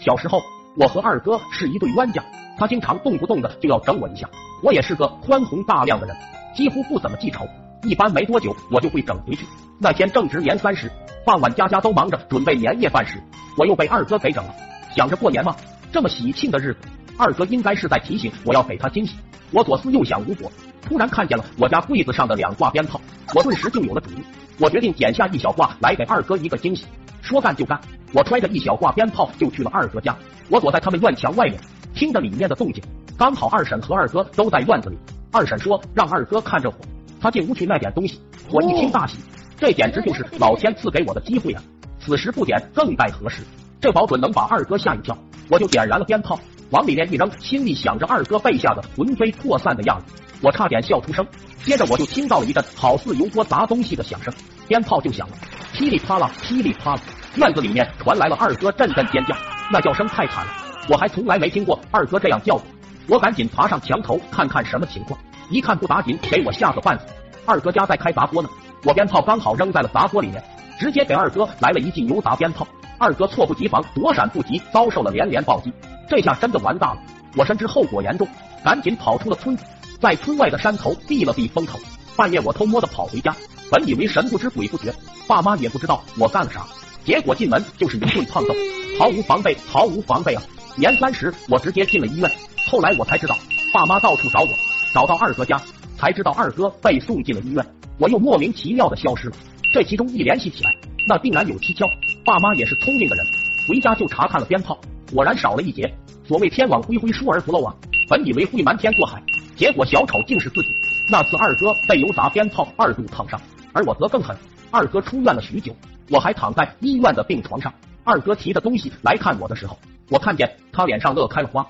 小时候，我和二哥是一对冤家，他经常动不动的就要整我一下。我也是个宽宏大量的人，几乎不怎么记仇，一般没多久我就会整回去。那天正值年三十，傍晚家家都忙着准备年夜饭时，我又被二哥给整了。想着过年嘛，这么喜庆的日子，二哥应该是在提醒我要给他惊喜。我左思右想无果，突然看见了我家柜子上的两挂鞭炮，我顿时就有了主意。我决定剪下一小挂来给二哥一个惊喜。说干就干，我揣着一小挂鞭炮就去了二哥家。我躲在他们院墙外面，听着里面的动静。刚好二婶和二哥都在院子里。二婶说让二哥看着火，他进屋去卖点东西。我一听大喜，这简直就是老天赐给我的机会啊！此时不点更待何时？这保准能把二哥吓一跳。我就点燃了鞭炮，往里面一扔，心里想着二哥被吓得魂飞魄散的样子，我差点笑出声。接着我就听到了一阵好似油锅砸东西的响声，鞭炮就响了，噼里啪啦，噼里啪啦。院子里面传来了二哥阵阵尖叫，那叫声太惨了，我还从来没听过二哥这样叫过。我赶紧爬上墙头看看什么情况，一看不打紧，给我吓个半死。二哥家在开砸锅呢，我鞭炮刚好扔在了砸锅里面，直接给二哥来了一记油砸鞭炮。二哥猝不及防，躲闪不及，遭受了连连暴击。这下真的完大了，我深知后果严重，赶紧跑出了村子，在村外的山头避了避风头。半夜我偷摸的跑回家，本以为神不知鬼不觉，爸妈也不知道我干了啥。结果进门就是一顿胖揍，毫无防备，毫无防备啊！年三十，我直接进了医院。后来我才知道，爸妈到处找我，找到二哥家，才知道二哥被送进了医院，我又莫名其妙的消失了。这其中一联系起来，那定然有蹊跷。爸妈也是聪明的人，回家就查看了鞭炮，果然少了一节。所谓天网恢恢，疏而不漏啊！本以为会瞒天过海，结果小丑竟是自己。那次二哥被油炸鞭炮二度烫伤，而我则更狠。二哥出院了许久。我还躺在医院的病床上，二哥提着东西来看我的时候，我看见他脸上乐开了花。